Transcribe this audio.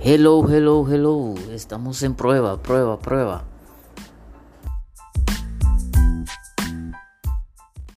Hello, hello, hello. Estamos en prueba, prueba, prueba.